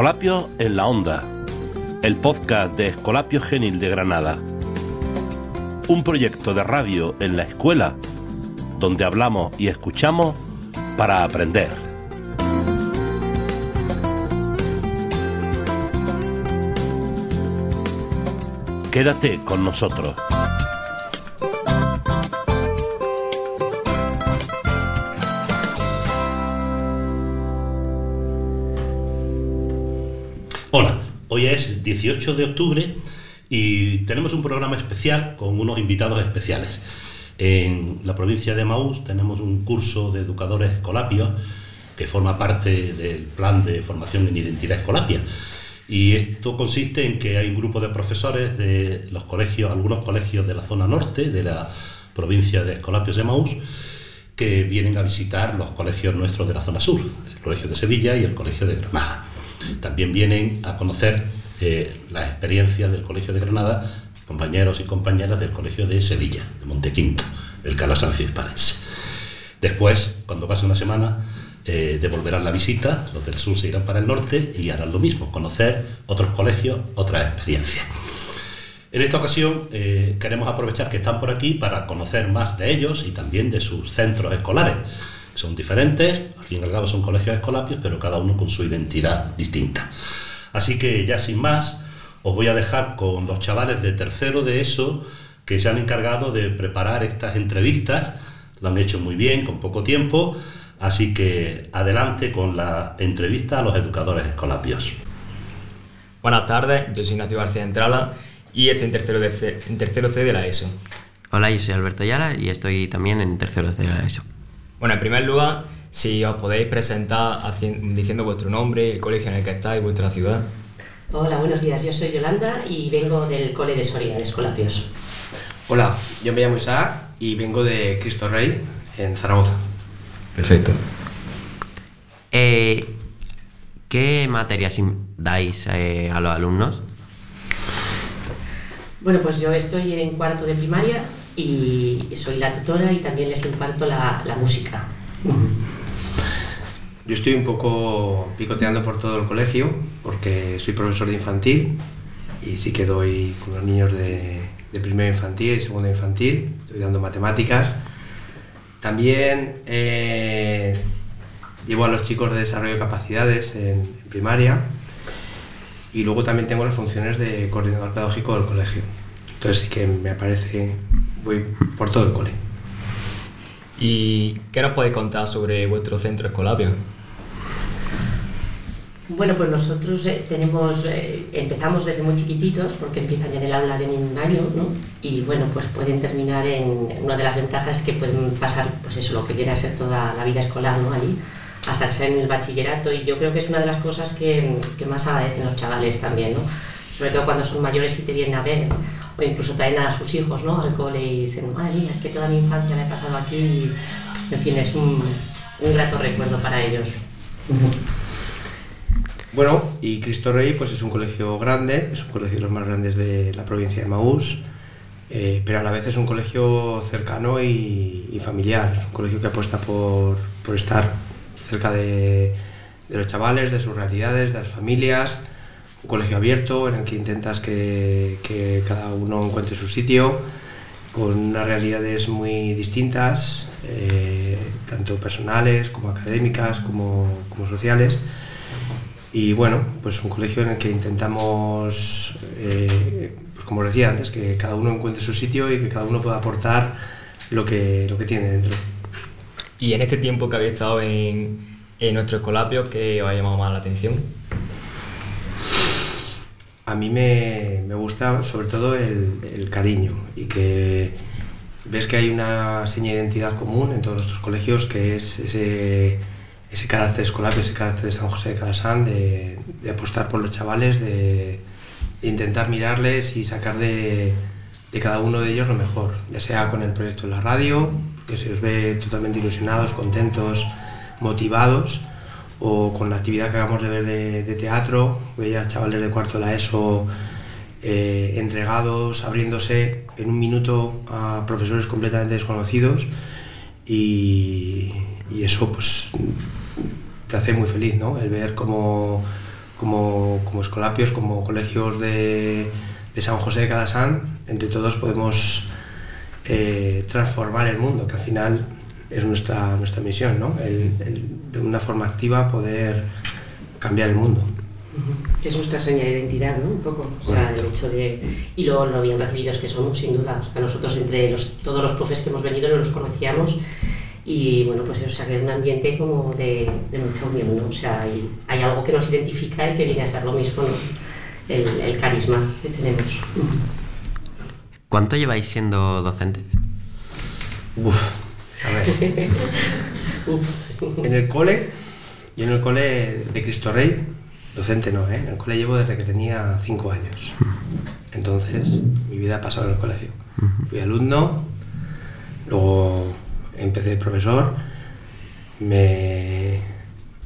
Escolapio en la Onda, el podcast de Escolapio Genil de Granada. Un proyecto de radio en la escuela donde hablamos y escuchamos para aprender. Quédate con nosotros. Hoy es 18 de octubre y tenemos un programa especial con unos invitados especiales. En la provincia de Maús tenemos un curso de educadores escolapios que forma parte del plan de formación en identidad escolapia. Y esto consiste en que hay un grupo de profesores de los colegios, algunos colegios de la zona norte de la provincia de Escolapios de Maús, que vienen a visitar los colegios nuestros de la zona sur, el Colegio de Sevilla y el Colegio de Granada. También vienen a conocer eh, las experiencias del Colegio de Granada, compañeros y compañeras del Colegio de Sevilla, de Montequinto, el Calasancio Hispalense. Después, cuando pase una semana, eh, devolverán la visita, los del sur se irán para el norte y harán lo mismo, conocer otros colegios, otras experiencias. En esta ocasión eh, queremos aprovechar que están por aquí para conocer más de ellos y también de sus centros escolares. Son diferentes, al fin y al cabo son colegios escolapios, pero cada uno con su identidad distinta. Así que ya sin más, os voy a dejar con los chavales de tercero de eso que se han encargado de preparar estas entrevistas. Lo han hecho muy bien, con poco tiempo. Así que adelante con la entrevista a los educadores escolapios. Buenas tardes, yo soy Ignacio García Entrala y estoy en tercero, de C, en tercero C de la ESO. Hola, yo soy Alberto Yara y estoy también en tercero C de la ESO. Bueno, en primer lugar, si os podéis presentar diciendo vuestro nombre, el colegio en el que estáis, vuestra ciudad. Hola, buenos días. Yo soy Yolanda y vengo del Cole de Soria, de Escolapios. Hola, yo me llamo Isaac y vengo de Cristo Rey, en Zaragoza. Perfecto. Eh, ¿Qué materias dais eh, a los alumnos? Bueno, pues yo estoy en cuarto de primaria y soy la tutora y también les imparto la, música. Yo estoy un poco picoteando por todo el colegio porque soy profesor de infantil y sí que doy con los niños de, de primero infantil y segundo infantil, estoy dando matemáticas. También eh, llevo a los chicos de desarrollo de capacidades en primaria y luego también tengo las funciones de coordinador pedagógico del colegio. Entonces sí que me aparece, voy por todo el cole. ¿Y qué nos podéis contar sobre vuestro centro escolapio? Bueno, pues nosotros eh, tenemos, eh, empezamos desde muy chiquititos, porque empiezan en el aula de un año, ¿no? Y bueno, pues pueden terminar en, una de las ventajas que pueden pasar, pues eso, lo que viene a ser toda la vida escolar, ¿no? Allí, hasta que sean en el bachillerato, y yo creo que es una de las cosas que, que más agradecen los chavales también, ¿no? Sobre todo cuando son mayores y te vienen a ver, o incluso traen a sus hijos, ¿no? Al cole y dicen, madre mía, es que toda mi infancia la he pasado aquí, y, en fin, es un, un grato recuerdo para ellos. Bueno, y Cristo Rey pues es un colegio grande, es un colegio de los más grandes de la provincia de Maús, eh, pero a la vez es un colegio cercano y, y familiar, es un colegio que apuesta por, por estar cerca de, de, los chavales, de sus realidades, de las familias, un colegio abierto en el que intentas que, cada uno encuentre su sitio, con unas realidades muy distintas, eh, tanto personales como académicas como, como sociales. Y bueno, pues un colegio en el que intentamos, eh, pues como decía antes, que cada uno encuentre su sitio y que cada uno pueda aportar lo que, lo que tiene dentro. Y en este tiempo que habéis estado en, en nuestro escolapio, ¿qué os ha llamado más la atención? A mí me, me gusta sobre todo el, cariño y que ves que hay una seña de identidad común en todos nuestros colegios que es ese carácter escolar, ese carácter de San José de Calasán, de, apostar por los chavales, de, de, intentar mirarles y sacar de, de cada uno de ellos lo mejor, ya sea con el proyecto de la radio, que se os ve totalmente ilusionados, contentos, motivados, o con la actividad que acabamos de ver de, teatro, veía chavales de cuarto de la ESO eh, entregados, abriéndose en un minuto a profesores completamente desconocidos y, eso pues te hace muy feliz, ¿no? El ver cómo, como, como escolapios, como colegios de, de San José de Cadasán, entre todos podemos eh, transformar el mundo, que al final es nuestra, nuestra misión, ¿no? El- el de una forma activa poder cambiar el mundo. Que es nuestra seña de identidad, ¿no? Un poco. O sea, el hecho de. Y lo, lo bien recibidos que somos, sin duda. A nosotros, entre los, todos los profes que hemos venido, no los conocíamos. Y bueno, pues eso, o sea, que es un ambiente como de, de mucha unión, ¿no? O sea, hay, hay algo que nos identifica y que viene a ser lo mismo, ¿no? El, el carisma que tenemos. ¿Cuánto lleváis siendo docentes? Uf, a ver. Uf. En el cole, yo en el cole de Cristo Rey, docente no, ¿eh? en el cole llevo desde que tenía 5 años. Entonces, mi vida ha pasado en el colegio. Fui alumno, luego empecé de profesor, me,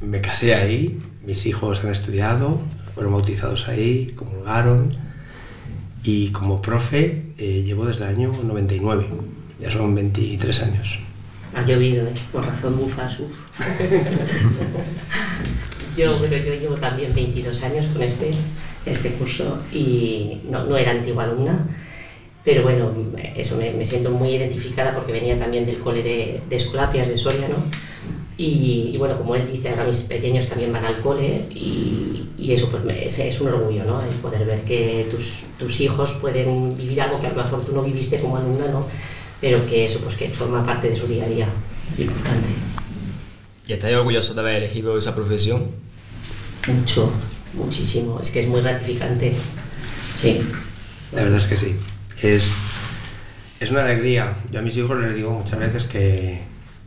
me casé ahí, mis hijos han estudiado, fueron bautizados ahí, comulgaron, y como profe eh, llevo desde el año 99, ya son 23 años. Ha llovido, ¿eh? Por razón bufas, uf. yo, bueno, yo llevo también 22 años con este, este curso y no, no era antigua alumna, pero bueno, eso me, me siento muy identificada porque venía también del cole de, de Escolapias de Soria, ¿no? Y, y bueno, como él dice, ahora mis pequeños también van al cole y, y eso pues me- es, es un orgullo, ¿no? El poder ver que tus, tus hijos pueden vivir algo que a lo mejor tú no viviste como alumna, ¿no? Pero que eso pues que forma parte de su día a día. Importante. ¿Y estáis orgullosos de haber elegido esa profesión? Mucho, muchísimo. Es que es muy gratificante. Sí. La verdad es que sí. Es, es una alegría. Yo a mis hijos les digo muchas veces que,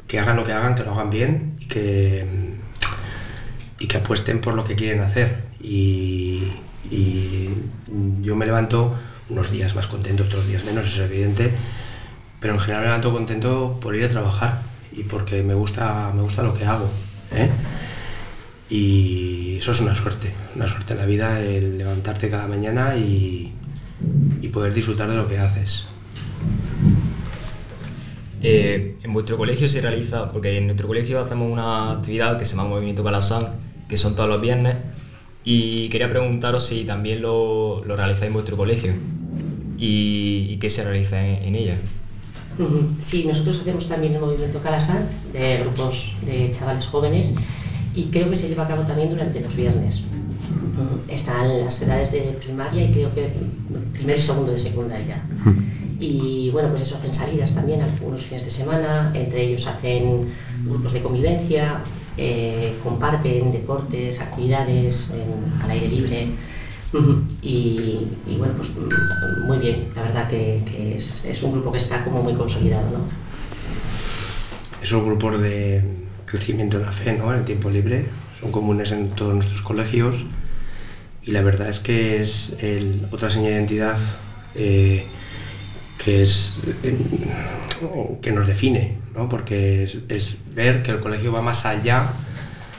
que hagan lo que hagan, que lo hagan bien y que, y que apuesten por lo que quieren hacer. Y, y yo me levanto unos días más contento, otros días menos, eso es evidente, pero en general me levanto contento por ir a trabajar y porque me gusta, me gusta lo que hago. ¿eh? Y eso es una suerte, una suerte en la vida, el levantarte cada mañana y, poder disfrutar de lo que haces. Eh, en vuestro colegio se realiza, porque en nuestro colegio hacemos una actividad que se llama Movimiento Calasán, que son todos los viernes, y quería preguntaros si también lo, lo realizáis en vuestro colegio y, y qué se realiza en, en ella. Sí, nosotros hacemos también el movimiento Calasán de grupos de chavales jóvenes y creo que se lleva a cabo también durante los viernes. Están las edades de primaria y creo que primero y segundo de secundaria. Y bueno, pues eso hacen salidas también algunos fines de semana, entre ellos hacen grupos de convivencia, eh, comparten deportes, actividades en- al aire libre. Y, bueno, pues muy bien, la verdad que, es, es un grupo que está como muy consolidado, ¿no? Esos grupos de crecimiento en la fe, ¿no? El tiempo libre, son comunes en todos nuestros colegios y la verdad es que es otra señal de identidad eh, que es eh, que nos define, ¿no? Porque es, es ver que el colegio va más allá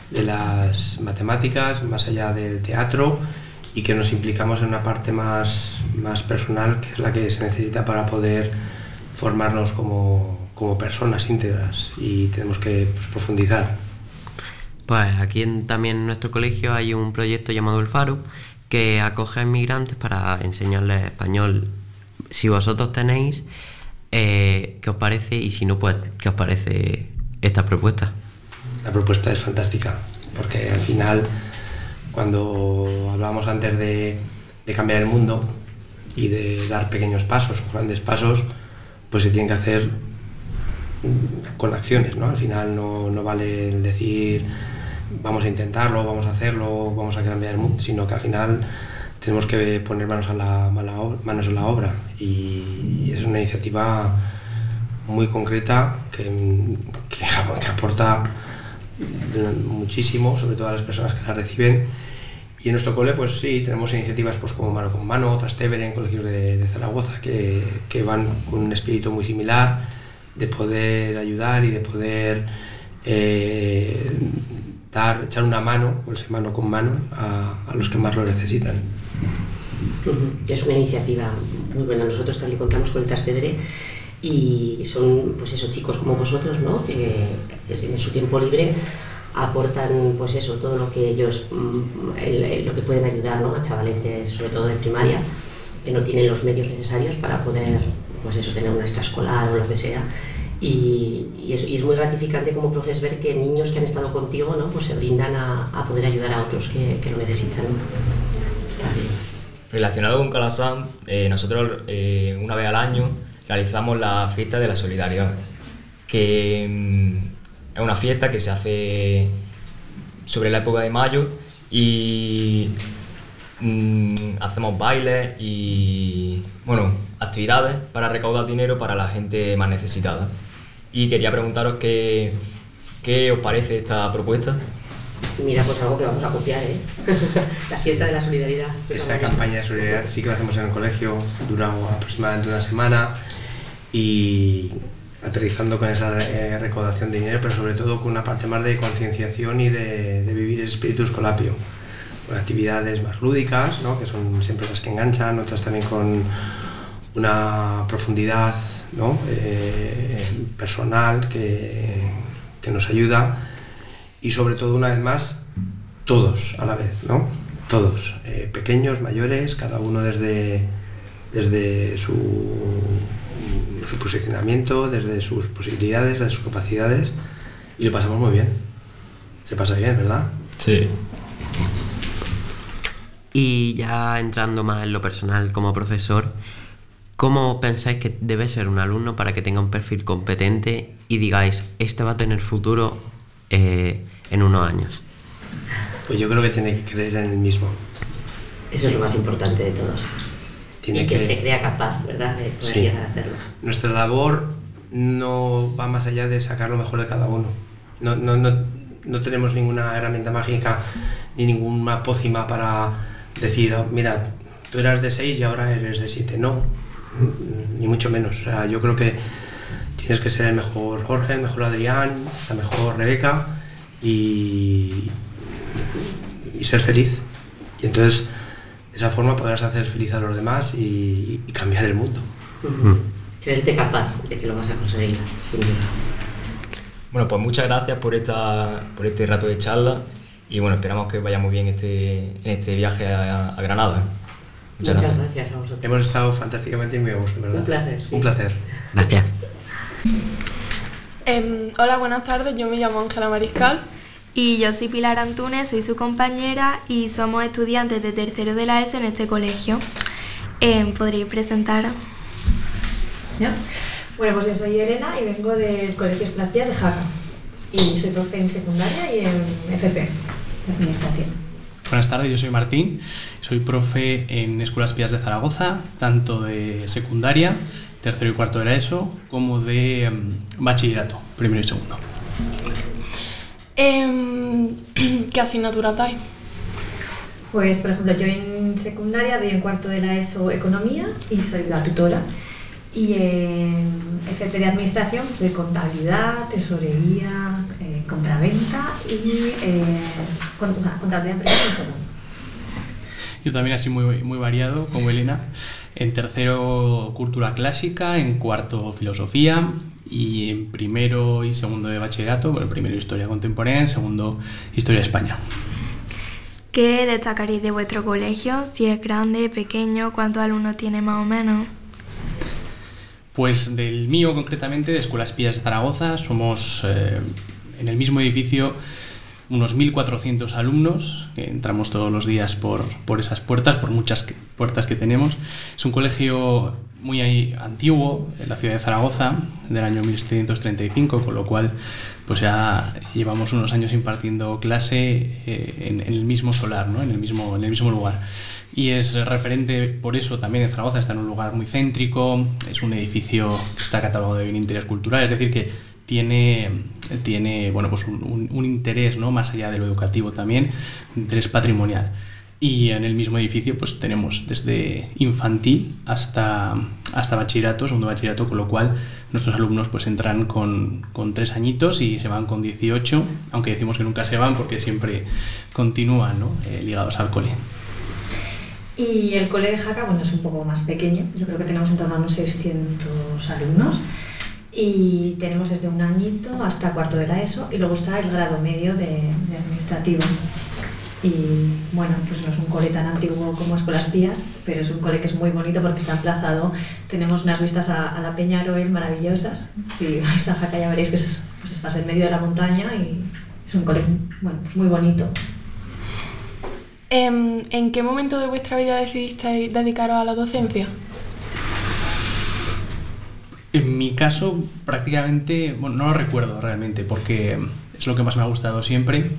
de las matemáticas, más allá del teatro y que nos implicamos en una parte más, más personal que es la que se necesita para poder formarnos como, como personas íntegras y tenemos que pues, profundizar. Pues aquí en- también en nuestro colegio hay un proyecto llamado El Faro que acoge a inmigrantes para enseñarles español. Si vosotros tenéis, eh, ¿qué os parece? Y si no, pues, ¿qué os parece esta propuesta? La propuesta es fantástica, porque al final, cuando hablábamos antes de, cambiar el mundo y de dar pequeños pasos o grandes pasos, pues se tienen que hacer con acciones, ¿no? Al final no, no vale el decir vamos a intentarlo, vamos a hacerlo, vamos a cambiar el mundo, sino que al final tenemos que poner manos, a la, a manos en la obra y es una iniciativa muy concreta que, que aporta muchísimo, sobre todo a las personas que la reciben. Y en nuestro cole, pues sí, tenemos iniciativas pues, como Mano con Mano, Trastevere, en colegios de, de Zaragoza, que, que van con un espíritu muy similar, de poder ayudar y de poder eh, dar, echar una mano, o ese mano con mano, a, a los que más lo necesitan. Es una iniciativa muy buena. Nosotros también contamos con el Trastevere y son pues esos chicos como vosotros, ¿no? Que en su tiempo libre aportan pues eso, todo lo que ellos, mm, lo que pueden ayudar ¿no? a chavaletes, sobre todo de primaria, que no tienen los medios necesarios para poder pues eso, tener una extraescolar o lo que sea. Y, y, es, y, es, muy gratificante como profes ver que niños que han estado contigo ¿no? pues se brindan a, a poder ayudar a otros que, que lo necesitan. Está bien. Relacionado con Calasán, eh, nosotros eh, una vez al año realizamos la fiesta de la solidaridad, que mm, es una fiesta que se hace sobre la época de mayo y mm, hacemos bailes y bueno, actividades para recaudar dinero para la gente más necesitada. Y quería preguntaros qué, qué os parece esta propuesta. Mira, pues algo que vamos a copiar, ¿eh? la siesta de la solidaridad. Esa campaña de solidaridad sí que la hacemos en el colegio, dura aproximadamente una semana y aterrizando con esa eh, recaudación de dinero, pero sobre todo con una parte más de concienciación y de, vivir el espíritu escolapio. Con actividades más lúdicas, ¿no? que son siempre las que enganchan, otras también con una profundidad ¿no? eh, personal que, que, nos ayuda y sobre todo una vez más todos a la vez, ¿no? Todos, eh, pequeños, mayores, cada uno desde, desde su, su posicionamiento, desde sus posibilidades, desde sus capacidades y lo pasamos muy bien. Se pasa bien, ¿verdad? Sí. Y ya entrando más en lo personal como profesor, ¿Cómo pensáis que debe ser un alumno para que tenga un perfil competente y digáis, este va a tener futuro eh, en unos años? Pues yo creo que tiene que creer en el mismo. Eso es lo más importante de todos. Tiene y que, que, se crea capaz, ¿verdad?, de poder sí. llegar a hacerlo. Nuestra labor no va más allá de sacar lo mejor de cada uno. No, no, no, no tenemos ninguna herramienta mágica ni ninguna pócima para decir, oh, mira, tú eras de 6 y ahora eres de 7. No, ni mucho menos. O sea, yo creo que tienes que ser el mejor Jorge, el mejor Adrián, la mejor Rebeca y, y ser feliz. Y entonces, esa forma podrás hacer feliz a los demás y, y cambiar el mundo. Uh -huh. Creerte capaz de que lo vas a conseguir, sin duda. Bueno, pues muchas gracias por, esta, por este rato de charla y bueno, esperamos que vaya muy bien este, en este viaje a, a Granada. Muchas, Muchas gracias. gracias. a vosotros. Hemos estado fantásticamente y muy a gusto, ¿verdad? Un placer. Sí. Un placer. Gracias. Eh, hola, buenas tardes. Yo me llamo Ángela Mariscal. Y yo soy Pilar Antunes, soy su compañera y somos estudiantes de tercero de la ESO en este colegio. Eh, ¿Podríais presentar? ¿Ya? Bueno, pues yo soy Elena y vengo del Colegio Esplapías de Jaca. Y soy profe en secundaria y en FP, Administración. Buenas tardes, yo soy Martín, soy profe en Escuelas Pías de Zaragoza, tanto de secundaria, tercero y cuarto de la ESO, como de um, bachillerato, primero y segundo. Eh, ¿Qué asignatura dais? Pues, por ejemplo, yo en secundaria doy en cuarto de la ESO Economía y soy la tutora. Y en FP de Administración soy contabilidad, tesorería, eh, compraventa y eh, contabilidad empresarial y segundo. Yo también así muy, muy variado, como Elena. En tercero, cultura clásica, en cuarto, filosofía, y en primero y segundo de bachillerato, bueno, primero historia contemporánea, segundo historia de España. ¿Qué destacaréis de vuestro colegio? Si es grande, pequeño, cuántos alumnos tiene más o menos. Pues del mío concretamente, de Escuelas Pías de Zaragoza, somos eh, en el mismo edificio unos 1.400 alumnos, que entramos todos los días por, por esas puertas, por muchas que, puertas que tenemos. Es un colegio muy antiguo, en la ciudad de Zaragoza, del año 1735, con lo cual pues ya llevamos unos años impartiendo clase eh, en, el mismo solar, ¿no? en, el mismo, en el mismo lugar y es referente por eso también en Zaragoza, está en un lugar muy céntrico, es un edificio que está catalogado de bien interés cultural, es decir, que tiene, tiene bueno, pues un, un, un interés ¿no? más allá de lo educativo también, un interés patrimonial. Y en el mismo edificio pues tenemos desde infantil hasta, hasta bachillerato, segundo bachillerato, con lo cual nuestros alumnos pues entran con, con tres añitos y se van con 18, aunque decimos que nunca se van porque siempre continúan ¿no? eh, ligados al cole. Y el cole de Jaca, bueno, es un poco más pequeño. Yo creo que tenemos en torno a unos 600 alumnos. Y tenemos desde un añito hasta cuarto de la ESO y luego está el grado medio de, de administrativo. Y bueno, pues no es un cole tan antiguo como Escuelas Pías, pero es un cole que es muy bonito porque está emplazado. Tenemos unas vistas a, a la Peña Aroel maravillosas. Si vais a Jaca ya veréis que es, pues estás en medio de la montaña y es un cole bueno, pues muy bonito. Em, ¿En qué momento de vuestra vida decidisteis dedicaros a la docencia? En mi caso, prácticamente, bueno, no lo recuerdo realmente, porque es lo que más me ha gustado siempre.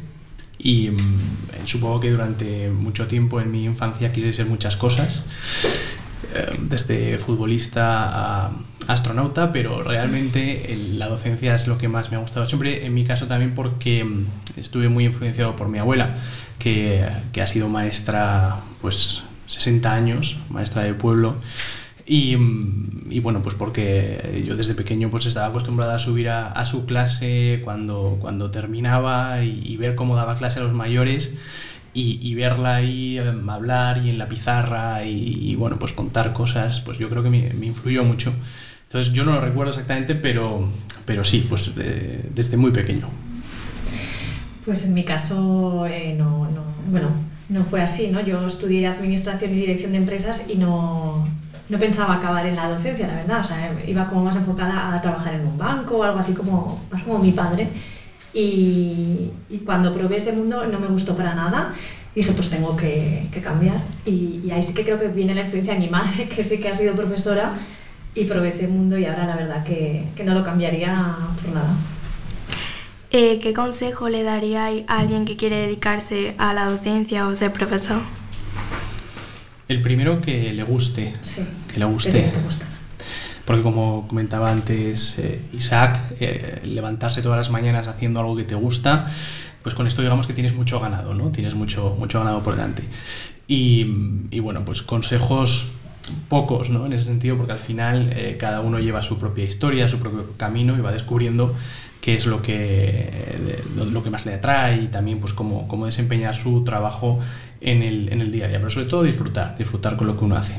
Y mm, supongo que durante mucho tiempo en mi infancia quise ser muchas cosas, eh, desde futbolista a astronauta, pero realmente la docencia es lo que más me ha gustado siempre. En mi caso también porque mm, estuve muy influenciado por mi abuela, que, que ha sido maestra, pues 60 años, maestra de pueblo. Y, y bueno, pues porque yo desde pequeño pues estaba acostumbrada a subir a, a su clase cuando, cuando terminaba y, y ver cómo daba clase a los mayores y, y verla ahí em, hablar y en la pizarra y, bueno, pues contar cosas, pues yo creo que me, me influyó mucho. Entonces yo no lo recuerdo exactamente, pero, pero sí, pues de- desde muy pequeño. Pues en mi caso eh, no, no, bueno, no fue así, ¿no? Yo estudié Administración y Dirección de Empresas y no, no pensaba acabar en la docencia, la verdad. O sea, iba como más enfocada a trabajar en un banco o algo así como, más como mi padre. Y, y cuando probé ese mundo no me gustó para nada. Dije, pues tengo que, que cambiar. Y, y ahí sí que creo que viene la influencia de mi madre, que sí que ha sido profesora, y probé ese mundo y ahora la verdad que, que no lo cambiaría por nada. Eh, ¿Qué consejo le daríais a alguien que quiere dedicarse a la docencia o ser profesor? El primero que le guste, Sí. Que le guste. Tiene que gustar. Porque como comentaba antes eh, Isaac, eh, levantarse todas las mañanas haciendo algo que te gusta, pues con esto digamos que tienes mucho ganado, ¿no? Tienes mucho, mucho ganado por delante. Y, y bueno, pues consejos pocos, ¿no? En ese sentido, porque al final eh, cada uno lleva su propia historia, su propio camino y va descubriendo qué es lo que, lo que más le atrae y también pues cómo, cómo desempeñar su trabajo en el, en el día a día. Pero sobre todo disfrutar, disfrutar con lo que uno hace.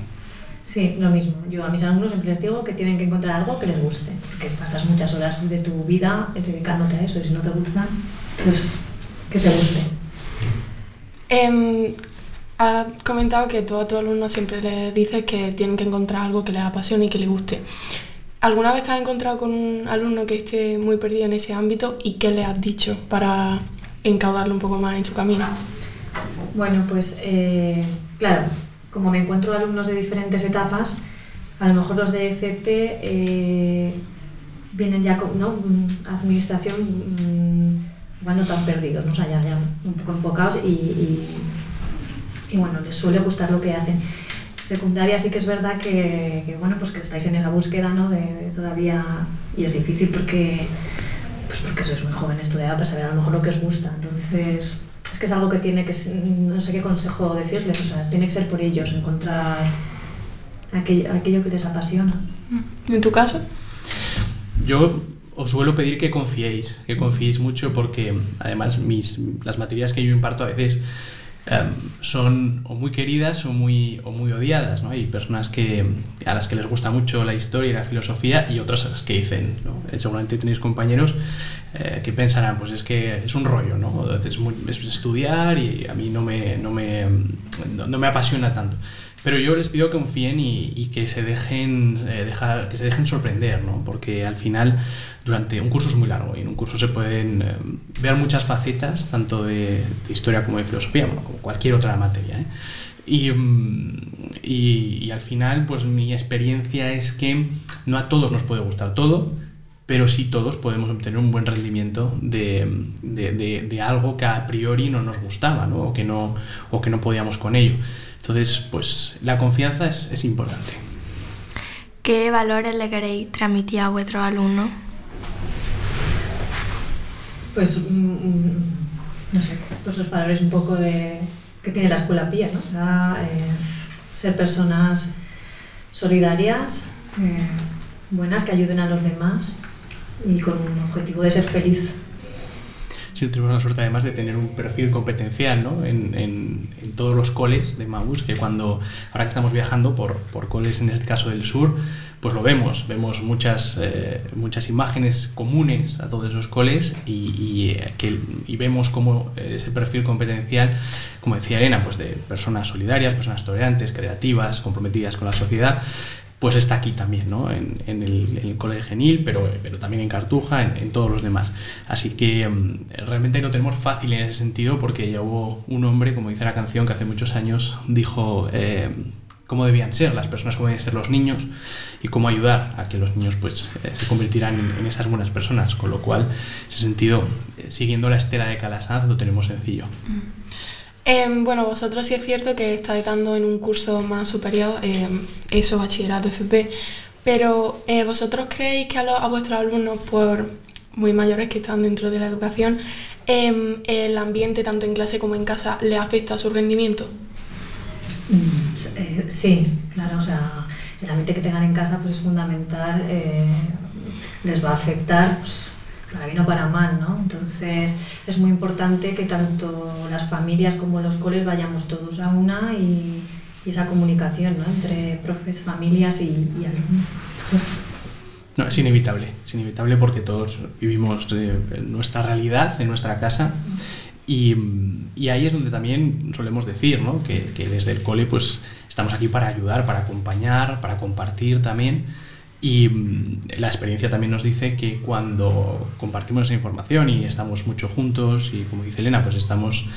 Sí, lo mismo. Yo a mis alumnos siempre les digo que tienen que encontrar algo que les guste, porque pasas muchas horas de tu vida dedicándote a eso y si no te gusta, pues que te guste. Em, has comentado que tú a tus alumnos siempre les dices que tienen que encontrar algo que les apasione y que les guste. ¿Alguna vez te has encontrado con un alumno que esté muy perdido en ese ámbito y qué le has dicho para encaudarlo un poco más en su camino? Bueno, pues eh, claro, como me encuentro alumnos de diferentes etapas, a lo mejor los de FP eh, vienen ya con ¿no? Mm, administración, mm, van no tan perdidos, ¿no? O sea, ya, un poco enfocados y, y- bueno, les suele gustar lo que hacen. Secundaria sí que es verdad que, bueno, pues que estáis en esa búsqueda, ¿no? De, de todavía y es difícil porque pues porque sois muy jóvenes todavía para saber a lo mejor lo que os gusta. Entonces, es que es algo que tiene que ser, no sé qué consejo decirles, o sea, tiene que ser por ellos, encontrar aquello, aquello que les apasiona. ¿En tu caso? Yo os suelo pedir que confiéis, que confiéis mucho porque además mis, las materias que yo imparto a veces em, son o muy queridas o muy, o muy odiadas. ¿no? Hay personas que, a las que les gusta mucho la historia y la filosofía y otras a las que dicen, ¿no? Eh, seguramente tenéis compañeros eh, que pensarán, pues es que es un rollo, ¿no? es, es estudiar y a mí no me, no me, no me apasiona tanto. Pero yo les pido que confíen y, que se dejen eh, que se dejen sorprender, ¿no? Porque al final, durante un curso es muy largo y en un curso se pueden eh, ver muchas facetas, tanto de, historia como de filosofía, bueno, como cualquier otra materia. ¿eh? Y, mm, y- y al final, pues mi experiencia es que no a todos nos puede gustar todo, pero sí todos podemos obtener un buen rendimiento de- de- de algo que a priori no nos gustaba, ¿no? O, que no, o que no podíamos con ello. Entonces, pues la confianza es, es importante. ¿Qué valores le queréis transmitir a vuestros alumnos? Pues, mm, mm, no sé, pues los valores un poco de, que tiene la escuela pía, ¿no? O sea, eh, ser personas solidarias, eh, buenas, que ayuden a los demás y con un objetivo de ser feliz. Sí, tuvimos la suerte además de tener un perfil competencial ¿no? en, todos los coles de Maús, que cuando, ahora que estamos viajando por, por coles, en este caso del sur, pues lo vemos, vemos muchas, eh, muchas imágenes comunes a todos esos coles y, y, que, y vemos cómo ese perfil competencial, como decía Elena, pues de personas solidarias, personas tolerantes, creativas, comprometidas con la sociedad, pues está aquí también, ¿no? en, el, en el, Colegio Genil, pero, pero también en Cartuja, en, todos los demás. Así que um, realmente lo tenemos fácil en ese sentido porque ya hubo un hombre, como dice la canción, que hace muchos años dijo eh, cómo debían ser las personas, cómo debían ser los niños y cómo ayudar a que los niños pues, eh, se convirtieran en, en, esas buenas personas. Con lo cual, en ese sentido, eh, siguiendo la estela de Calasanz, lo tenemos sencillo. Mm. Eh, bueno, vosotros sí es cierto que estáis dando en un curso más superior, eh, eso, bachillerato FP, pero eh, vosotros creéis que a, vuestros alumnos, por muy mayores que están dentro de la educación, el ambiente tanto en clase como en casa le afecta a su rendimiento? Mm, sí, claro, o sea, el ambiente que tengan en casa pues, es fundamental, les va a afectar. Pues, para bien o para mal, ¿no? Entonces es muy importante que tanto las familias como los coles vayamos todos a una y, esa comunicación, ¿no? Entre profes, familias y, y alumnos. Pues, no, es inevitable, es inevitable porque todos vivimos eh, nuestra realidad en nuestra casa y, y, ahí es donde también solemos decir ¿no? que, que desde el cole pues estamos aquí para ayudar, para acompañar, para compartir también y mm, la experiencia también nos dice que cuando compartimos esa información y estamos mucho juntos y como dice Elena, pues estamos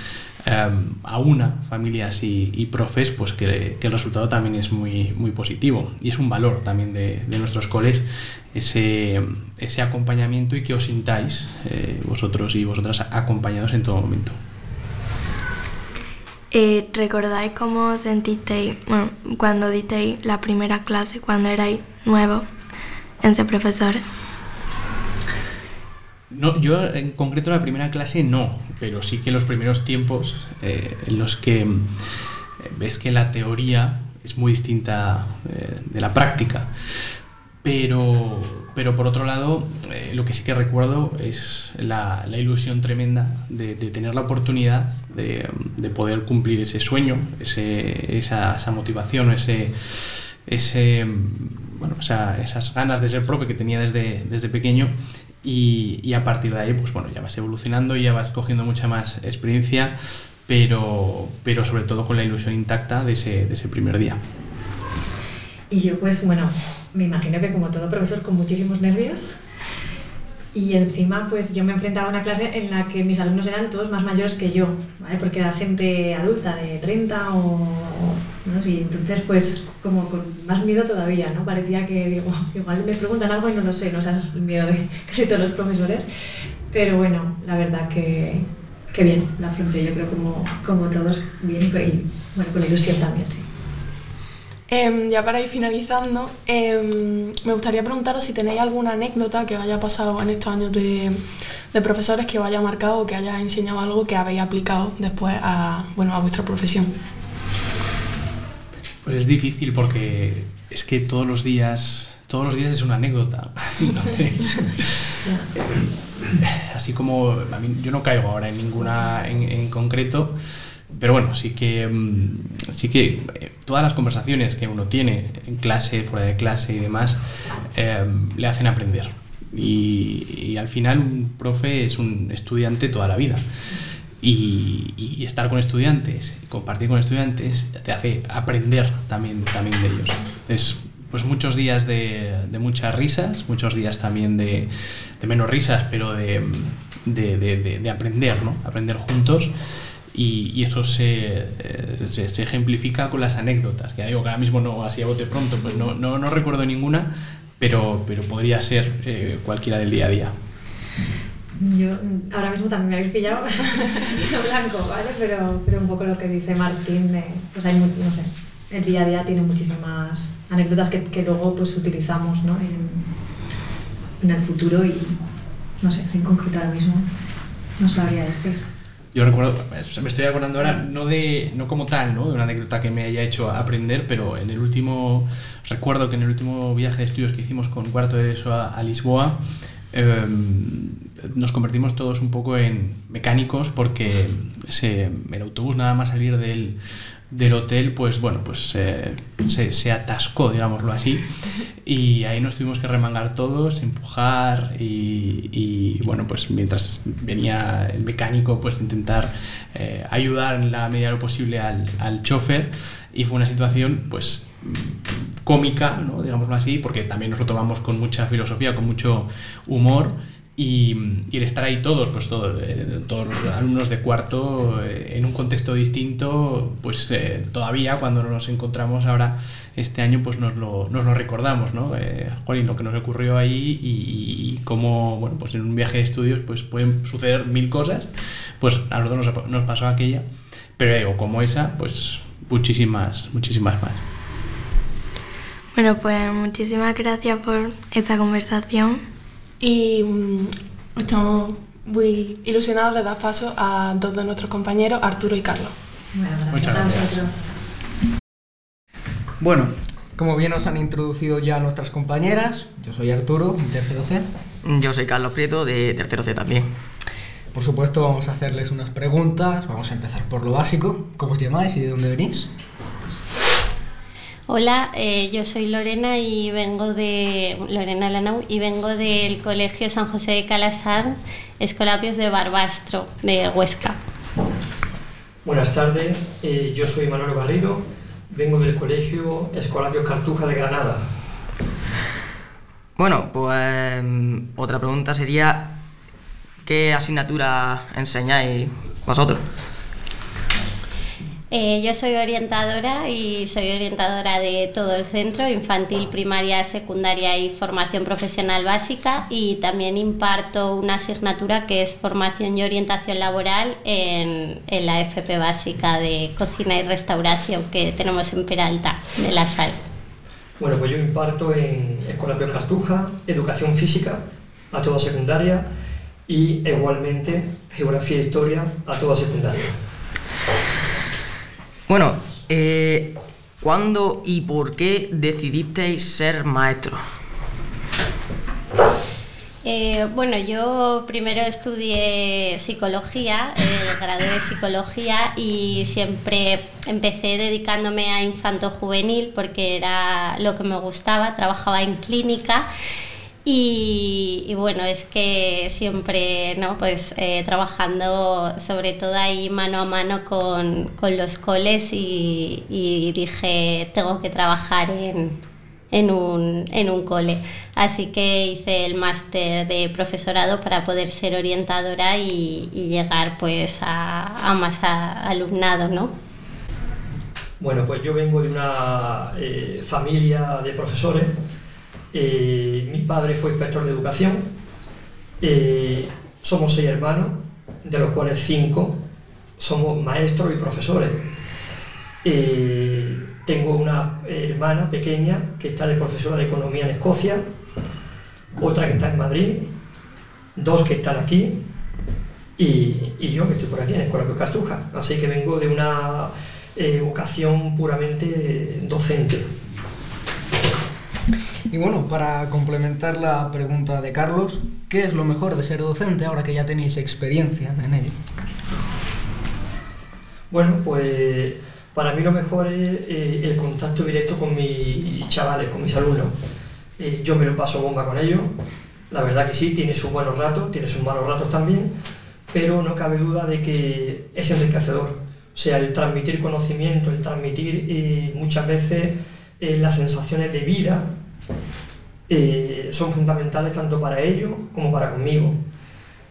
eh, a una, familias y, y profes, pues que, que, el resultado también es muy, muy positivo. Y es un valor también de, de nuestros coles ese, ese, acompañamiento y que os sintáis eh, vosotros y vosotras acompañados en todo momento. Eh, ¿Recordáis cómo sentisteis bueno, cuando disteis la primera clase, cuando erais nuevo en ser profesor? No, yo en concreto la primera clase no, pero sí que los primeros tiempos eh, en los que eh, ves que la teoría es muy distinta eh, de la práctica. Pero, pero por otro lado, lo que sí que recuerdo es la, ilusión tremenda de, tener la oportunidad de, de, poder cumplir ese sueño, ese, esa, esa motivación, ese, ese, bueno, o sea, esas ganas de ser profe que tenía desde, desde pequeño y, y, a partir de ahí, pues bueno, ya vas evolucionando y ya vas cogiendo mucha más experiencia, pero, pero sobre todo con la ilusión intacta de ese, de ese primer día. Y yo pues bueno, me imagino que como todo profesor con muchísimos nervios y encima pues yo me enfrentaba a una clase en la que mis alumnos eran todos más mayores que yo, ¿vale? porque era gente adulta de 30 o... ¿no? Y entonces pues como con más miedo todavía, ¿no? Parecía que digo, igual me preguntan algo y no lo sé, no sabes el miedo de casi todos los profesores, pero bueno, la verdad que, que bien, la afronté yo creo como, como todos bien y bueno, con ilusión también, sí. Eh, ya para ir finalizando, eh, me gustaría preguntaros si tenéis alguna anécdota que haya pasado en estos años de, de profesores que os haya marcado o que haya enseñado algo que habéis aplicado después a, bueno, a vuestra profesión. Pues es difícil porque es que todos los días, todos los días es una anécdota. Así como a mí, yo no caigo ahora en ninguna en, en concreto, pero bueno, sí que, sí que eh, todas las conversaciones que uno tiene en clase, fuera de clase y demás, eh, le hacen aprender. Y, y, al final un profe es un estudiante toda la vida. Y, estar con estudiantes, compartir con estudiantes, te hace aprender también, también de ellos. Es pues muchos días de, muchas risas, muchos días también de, menos risas, pero de, de, de aprender, ¿no? Aprender juntos y, eso se, eh, se, se, ejemplifica con las anécdotas, que digo ahora mismo no, así a bote pronto, pues no, no, no recuerdo ninguna, pero, pero podría ser eh, cualquiera del día a día. Yo ahora mismo también me habéis pillado blanco, ¿vale? Pero, pero un poco lo que dice Martín, de, pues hay, no sé, el día a día tiene muchísimas anécdotas que, que luego pues utilizamos ¿no? en, en el futuro y no sé, sin concretar ahora mismo, no sabría decir. Yo recuerdo, me estoy acordando ahora, no, de, no como tal, ¿no? de una anécdota que me haya hecho aprender, pero en el último, recuerdo que en el último viaje de estudios que hicimos con cuarto de eso a, a Lisboa, eh, nos convertimos todos un poco en mecánicos porque el autobús nada más salir del, del hotel, pues bueno, pues eh, se, se, atascó, digámoslo así, y ahí nos tuvimos que remangar todos, empujar y, y bueno, pues mientras venía el mecánico, pues intentar eh, ayudar en la medida de lo posible al, al chofer. Y fue una situación pues cómica, ¿no? digámoslo así, porque también nos lo tomamos con mucha filosofía, con mucho humor y, y, el estar ahí todos, pues todos, eh, todos los alumnos de cuarto eh, en un contexto distinto, pues eh, todavía cuando nos encontramos ahora este año, pues nos lo, nos lo recordamos, ¿no? Eh, Jolín, lo que nos ocurrió ahí y, y, cómo, bueno, pues en un viaje de estudios pues pueden suceder mil cosas, pues a nosotros nos, nos pasó aquella, pero digo, como esa, pues muchísimas, muchísimas más. Bueno, pues muchísimas gracias por esta conversación. Y um, estamos muy ilusionados de dar paso a dos de nuestros compañeros, Arturo y Carlos. Bueno, gracias. Bueno, como bien nos han introducido ya nuestras compañeras, yo soy Arturo, de tercero C. Yo soy Carlos Prieto, de tercero C también. Por supuesto, vamos a hacerles unas preguntas. Vamos a empezar por lo básico. ¿Cómo os llamáis y de dónde venís? Hola, eh, yo soy Lorena y vengo de Lorena Lanau y vengo del Colegio San José de Calasán, Escolapios de Barbastro, de Huesca. Buenas tardes, eh, yo soy Manolo Garrido, vengo del Colegio Escolapios Cartuja de Granada. Bueno, pues otra pregunta sería, ¿qué asignatura enseñáis vosotros? Eh, yo soy orientadora y soy orientadora de todo el centro, infantil, primaria, secundaria y formación profesional básica y también imparto una asignatura que es formación y orientación laboral en, la FP básica de cocina y restauración que tenemos en Peralta, de la Sal. Bueno, pues yo imparto en Escuela Pío Cartuja, educación física a toda secundaria y igualmente geografía e historia a toda secundaria. Bueno, eh, ¿cuándo y por qué decidisteis ser maestro? Eh, bueno, yo primero estudié psicología, el grado de psicología y siempre empecé dedicándome a infanto juvenil porque era lo que me gustaba, trabajaba en clínica y, bueno, es que siempre, ¿no? Pues eh, trabajando sobre todo ahí mano a mano con, con los coles y, dije, tengo que trabajar en, en, un, en un cole. Así que hice el máster de profesorado para poder ser orientadora y, llegar pues a, a más a, alumnado, ¿no? Bueno, pues yo vengo de una eh, familia de profesores eh, mi padre fue inspector de educación. Eh, somos seis hermanos, de los cuales cinco somos maestros y profesores. Eh, tengo una hermana pequeña que está de profesora de economía en Escocia, otra que está en Madrid, dos que están aquí y, yo que estoy por aquí en Escuela de Cartuja. Así que vengo de una vocación puramente docente. Y bueno, para complementar la pregunta de Carlos, ¿qué es lo mejor de ser docente ahora que ya tenéis experiencia en ello? Bueno, pues para mí lo mejor es eh, el contacto directo con mis chavales, con mis alumnos. Eh, yo me lo paso bomba con ellos, la verdad que sí, tiene sus buenos ratos, tiene sus malos ratos también, pero no cabe duda de que es enriquecedor. O sea, el transmitir conocimiento, el transmitir eh, muchas veces las sensaciones de vida eh, son fundamentales tanto para ellos como para conmigo.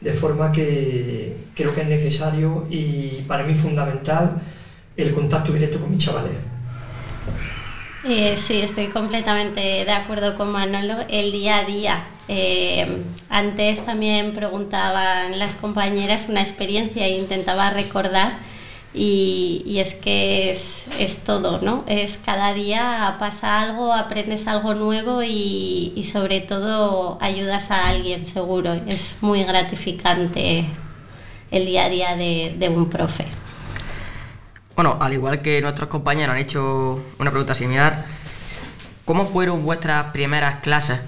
De forma que creo que es necesario y para mí fundamental el contacto directo con mis chavales. Eh, sí, estoy completamente de acuerdo con Manolo. El día a día. Eh, antes también preguntaban las compañeras una experiencia e intentaba recordar y, y, es que es, es, todo, ¿no? Es cada día pasa algo, aprendes algo nuevo y, y, sobre todo ayudas a alguien seguro. Es muy gratificante el día a día de, de un profe. Bueno, al igual que nuestros compañeros han hecho una pregunta similar, ¿cómo fueron vuestras primeras clases?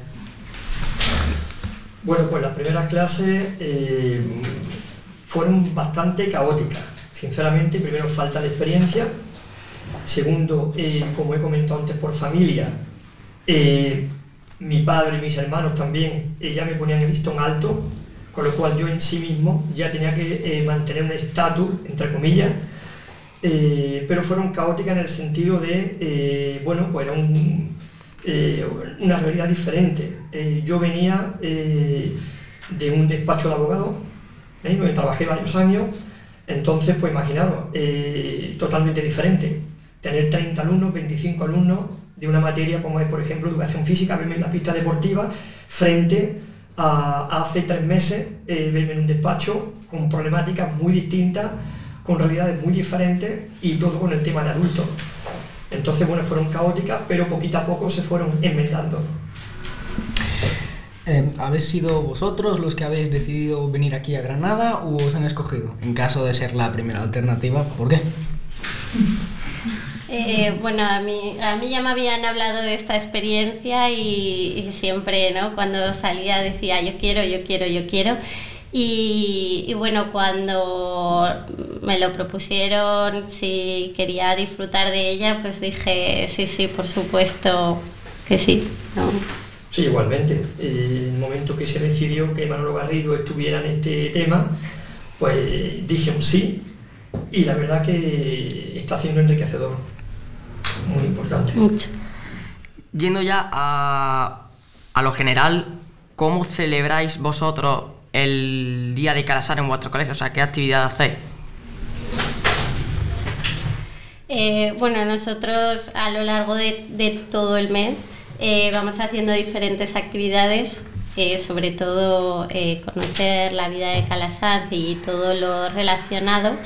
Bueno, pues las primeras clases eh, fueron bastante caóticas. Sinceramente, primero falta de experiencia. Segundo, eh, como he comentado antes, por familia. eh, mi padre y mis hermanos también eh, ya me ponían el listón alto, con lo cual yo en sí mismo ya tenía que mantener un estatus, entre comillas, pero fueron caóticas en el sentido de, bueno, pues era un, una realidad diferente. Yo venía de un despacho de abogado, donde trabajé varios años, entonces, pues imaginaros, eh, totalmente diferente. Tener 30 alumnos, 25 alumnos de una materia como es, por ejemplo, educación física, verme en la pista deportiva, frente a, hace tres meses, eh, verme en un despacho con problemáticas muy distintas, con realidades muy diferentes y todo con el tema de adultos. Entonces, bueno, fueron caóticas, pero poquito a poco se fueron enmendando. Eh, ¿Habéis sido vosotros los que habéis decidido venir aquí a Granada o os han escogido? En caso de ser la primera alternativa, ¿por qué? Eh, bueno, a mí, a mí ya me habían hablado de esta experiencia y, siempre, ¿no? Cuando salía decía yo quiero, yo quiero, yo quiero. Y, y bueno, cuando me lo propusieron, si quería disfrutar de ella, pues dije sí, sí, por supuesto que sí. ¿no? Sí, igualmente. Eh, el momento que se decidió que Manolo Garrido estuviera en este tema, pues dije un sí y la verdad que está siendo enriquecedor. Muy importante. Mucho. Yendo ya a, a lo general, ¿cómo celebráis vosotros el día de Calasar en vuestro colegio? O sea, ¿qué actividad hacéis? Eh, bueno, nosotros a lo largo de, de todo el mes eh, vamos haciendo diferentes actividades, eh, sobre todo eh, conocer la vida de Calasanz y todo lo relacionado.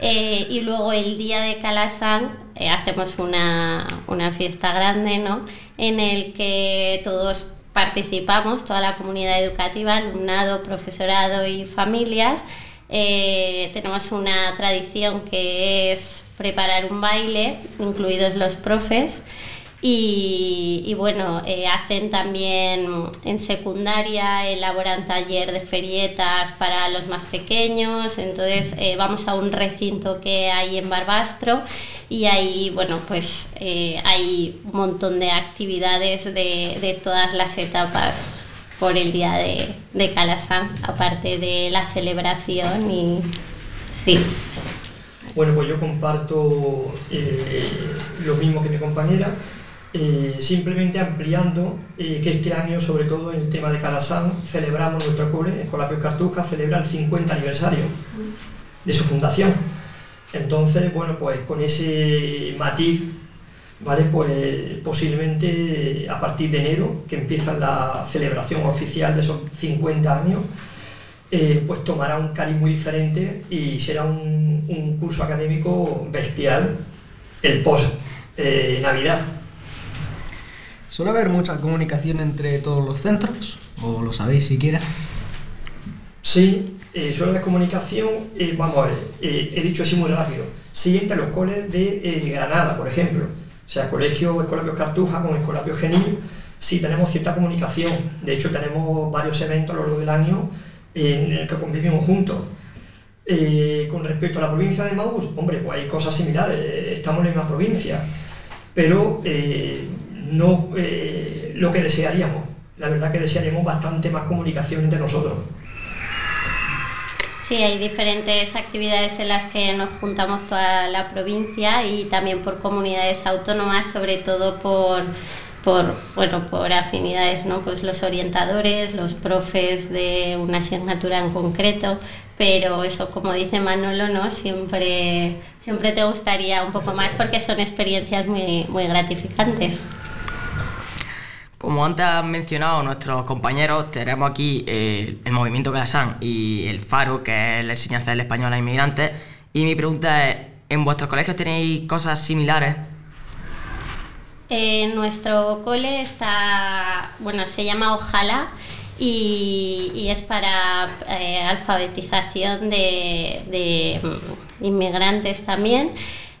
Y luego el día de Calasanz hacemos una, una fiesta grande, ¿no? En el que todos participamos, toda la comunidad educativa, alumnado, profesorado y familias. Tenemos una tradición que es preparar un baile, incluidos los profes. Y, bueno, eh, hacen también en secundaria, elaboran taller de ferietas para los más pequeños, entonces eh, vamos a un recinto que hay en Barbastro y ahí, bueno, pues eh, hay un montón de actividades de, de todas las etapas por el día de, de Calasanz, aparte de la celebración y sí. Bueno, pues yo comparto eh, lo mismo que mi compañera, eh, simplemente ampliando eh, que este año, sobre todo en el tema de Calasán, celebramos nuestro cole, Escolapio Cartuja, celebra el 50 aniversario de su fundación. Entonces, bueno, pues con ese matiz, ¿vale? Pues posiblemente a partir de enero, que empieza la celebración oficial de esos 50 años, eh, pues tomará un cariz muy diferente y será un, un curso académico bestial el post eh, Navidad. ¿Suele haber mucha comunicación entre todos los centros? ¿O lo sabéis siquiera? Sí, eh, suele haber comunicación, eh, vamos a ver, eh, he dicho así muy rápido, sí entre los coles de eh, Granada, por ejemplo, o sea, Colegio Escolapio Cartuja con Escolapio Genil, sí tenemos cierta comunicación, de hecho tenemos varios eventos a lo largo del año en el que convivimos juntos. Eh, con respecto a la provincia de Maús, hombre, pues hay cosas similares, eh, estamos en la misma provincia, pero eh, no eh, lo que desearíamos. La verdad que desearíamos bastante más comunicación entre nosotros. Sí, hay diferentes actividades en las que nos juntamos toda la provincia y también por comunidades autónomas, sobre todo por, por, bueno, por afinidades, ¿no? Pues los orientadores, los profes de una asignatura en concreto, pero eso, como dice Manolo, ¿no? Siempre, siempre te gustaría un poco más porque son experiencias muy, muy gratificantes. Como antes han mencionado nuestros compañeros, tenemos aquí eh, el movimiento Calasán y el Faro, que es la enseñanza del español a inmigrantes. Y mi pregunta es, ¿en vuestros colegios tenéis cosas similares? En nuestro cole está, bueno, se llama Ojalá y, es para eh, alfabetización de, inmigrantes también.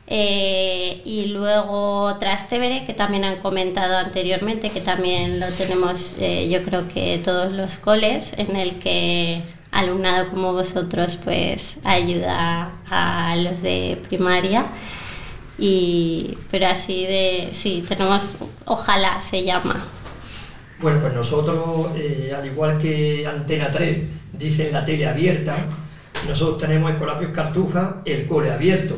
Eh, y luego Trastevere, que también han comentado anteriormente, que también lo tenemos eh, yo creo que todos los coles, en el que alumnado como vosotros pues ayuda a los de primaria. Y, pero así de, sí, tenemos, ojalá se llama. Bueno, pues nosotros, eh, al igual que Antena 3 dice la tele abierta, nosotros tenemos Escolapios Cartuja el cole abierto.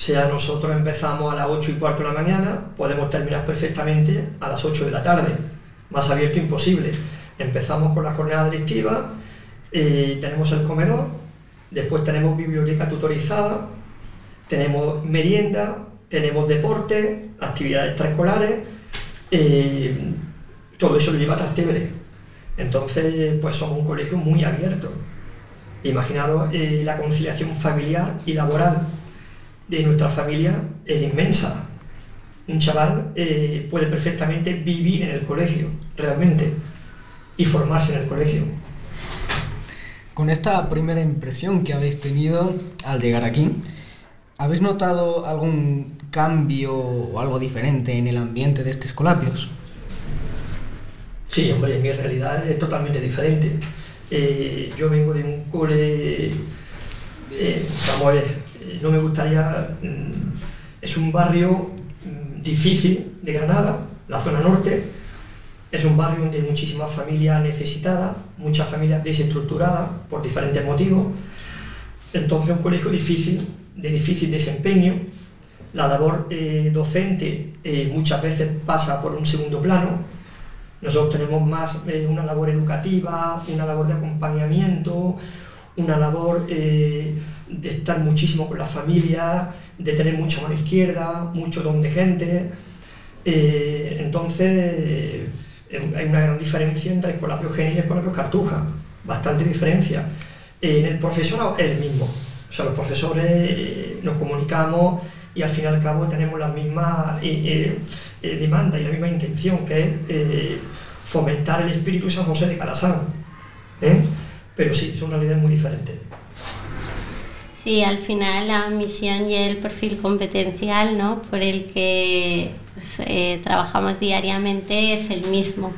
O sea, nosotros empezamos a las 8 y cuarto de la mañana, podemos terminar perfectamente a las 8 de la tarde. Más abierto imposible. Empezamos con la jornada delictiva, eh, tenemos el comedor, después tenemos biblioteca tutorizada, tenemos merienda, tenemos deporte, actividades extraescolares, eh, todo eso lo lleva Trastevere. Entonces, pues somos un colegio muy abierto. Imaginaros eh, la conciliación familiar y laboral de nuestra familia es inmensa. Un chaval eh, puede perfectamente vivir en el colegio, realmente, y formarse en el colegio. Con esta primera impresión que habéis tenido al llegar aquí, ¿habéis notado algún cambio o algo diferente en el ambiente de este Escolapios? Sí, hombre, mi realidad es totalmente diferente. Eh, yo vengo de un cole, eh, vamos a ver, no me gustaría, mm, es un barrio mm, difícil de Granada, la zona norte, es un barrio donde hay muchísimas familias necesitadas, muchas familias desestructuradas por diferentes motivos, entonces un colegio difícil, de difícil desempeño, la labor docente muchas veces pasa por un segundo plano, nosotros tenemos más eh, una labor educativa, una labor de acompañamiento, una labor eh, de estar muchísimo con la familia, de tener mucha mano izquierda, mucho don de gente. Eh, entonces, hay una gran diferencia entre Escolapio Genil y Escolapio Cartuja, bastante diferencia. en el profesorado es el mismo. O sea, los profesores nos comunicamos y al fin y al cabo tenemos la misma eh, eh, demanda y la misma intención, que es eh, fomentar el espíritu de San José de Calasán. Pero sí, son realidades muy diferentes. Sí, al final la misión y el perfil competencial ¿no? por el que pues, trabajamos diariamente es el mismo.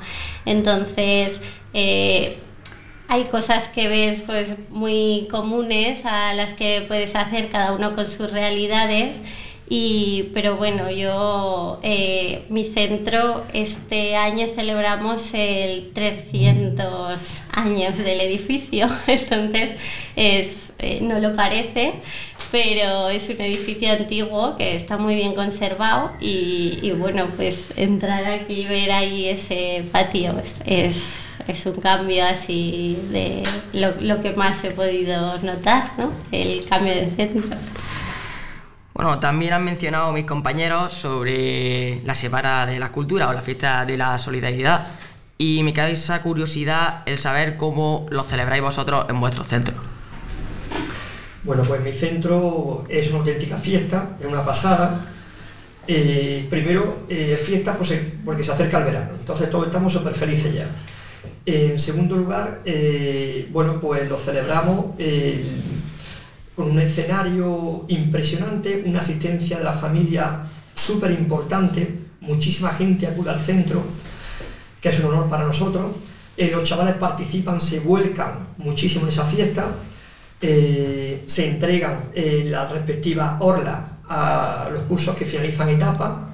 Entonces, hay cosas que ves pues, muy comunes a las que puedes hacer cada uno con sus realidades y, pero bueno, yo, eh, mi centro, este año celebramos el 300 años del edificio, entonces es, eh, no lo parece, pero es un edificio antiguo que está muy bien conservado y, bueno, pues entrar aquí y ver ahí ese patio es, es un cambio así de lo, lo, que más he podido notar, ¿no? El cambio de centro. Bueno, también han mencionado mis compañeros sobre la Semana de la Cultura o la Fiesta de la Solidaridad y me queda esa curiosidad el saber cómo lo celebráis vosotros en vuestro centro. Bueno, pues mi centro es una auténtica fiesta, es una pasada. Eh, primero, eh, fiesta porque se acerca el verano, entonces todos estamos súper felices ya. En segundo lugar, eh, bueno, pues lo celebramos un escenario impresionante, una asistencia de la familia súper importante, muchísima gente acude al centro, que es un honor para nosotros. Eh, los chavales participan, se vuelcan muchísimo en esa fiesta, eh, se entregan eh, la respectiva orla a los cursos que finalizan etapa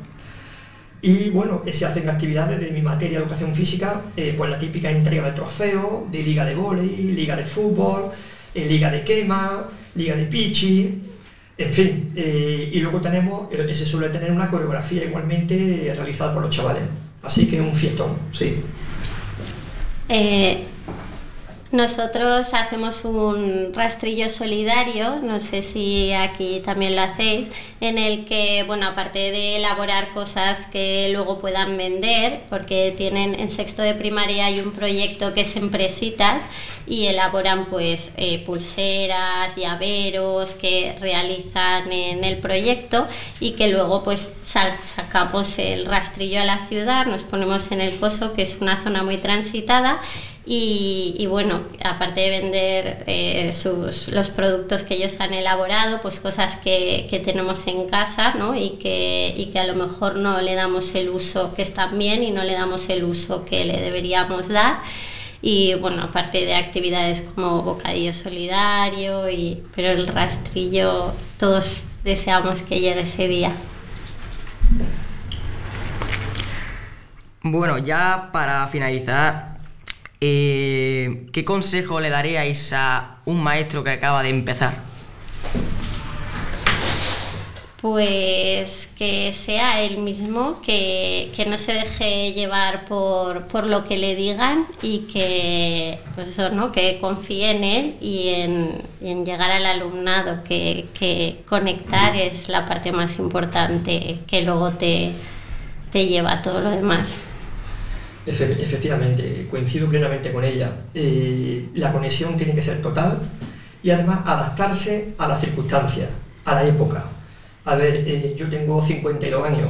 y bueno, se hacen actividades de mi materia de educación física, pues la típica entrega de trofeo, de liga de vóley, liga de fútbol, liga de quema, liga de pichi, en fin, eh, y luego tenemos, eh, se suele tener una coreografía igualmente realizada por los chavales, así que un fiestón, sí. Nosotros hacemos un rastrillo solidario, no sé si aquí también lo hacéis, en el que, bueno, aparte de elaborar cosas que luego puedan vender, porque tienen en sexto de primaria hay un proyecto que es Empresitas y elaboran pues eh, pulseras, llaveros que realizan en el proyecto y que luego pues sacamos el rastrillo a la ciudad, nos ponemos en el coso, que es una zona muy transitada Y, bueno, aparte de vender eh, sus, los productos que ellos han elaborado, pues cosas que, que tenemos en casa ¿no? y, que, y que a lo mejor no le damos el uso que están bien y no le damos el uso que le deberíamos dar y bueno, aparte de actividades como bocadillo solidario, y, pero el rastrillo todos deseamos que llegue ese día. Bueno, ya para finalizar, eh, ¿qué consejo le daríais a un maestro que acaba de empezar? pues que sea él mismo, que, no se deje llevar por, lo que le digan y que, pues eso, ¿no? que confíe en él y en, llegar al alumnado, que, conectar es la parte más importante que luego te, te lleva a todo lo demás. Efectivamente, coincido plenamente con ella. Eh, la conexión tiene que ser total y además adaptarse a las circunstancias, a la época a ver, eh, yo tengo 52 años,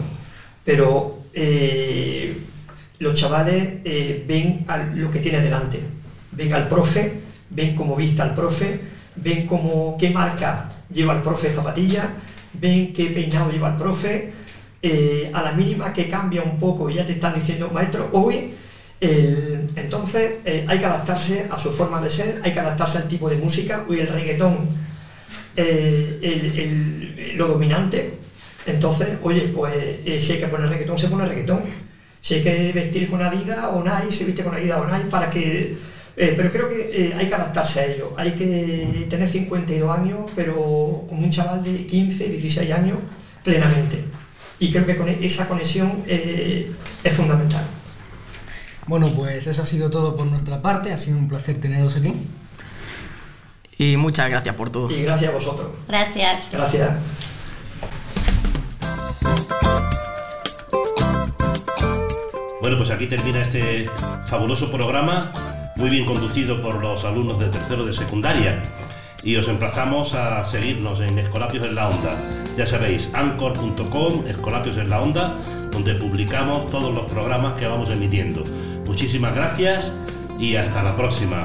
pero eh, los chavales eh, ven lo que tiene delante, ven al profe, ven cómo vista al profe, ven cómo, qué marca lleva el profe zapatilla, ven qué peinado lleva el profe, a la mínima que cambia un poco ya te están diciendo, maestro, hoy entonces hay que adaptarse a su forma de ser, hay que adaptarse al tipo de música. Hoy el reggaetón eh, lo dominante. Entonces, oye, pues eh, si hay que poner reggaetón, se pone reggaetón. Si hay que vestir con Adidas o Nike, se viste con Adidas o Nike para que... Eh, pero creo que hay que adaptarse a ello. Hay que tener 52 años, pero como un chaval de 15, 16 años, plenamente. Y creo que con esa conexión es fundamental. Bueno, pues eso ha sido todo por nuestra parte. Ha sido un placer teneros aquí. Y muchas gracias por todo. Y gracias a vosotros. Gracias. Gracias. Bueno, pues aquí termina este fabuloso programa, muy bien conducido por los alumnos de tercero de secundaria. Y os emplazamos a seguirnos en Escolapios en la Onda. Ya sabéis, anchor.com, Escolapios en la Onda, donde publicamos todos los programas que vamos emitiendo. Muchísimas gracias y hasta la próxima.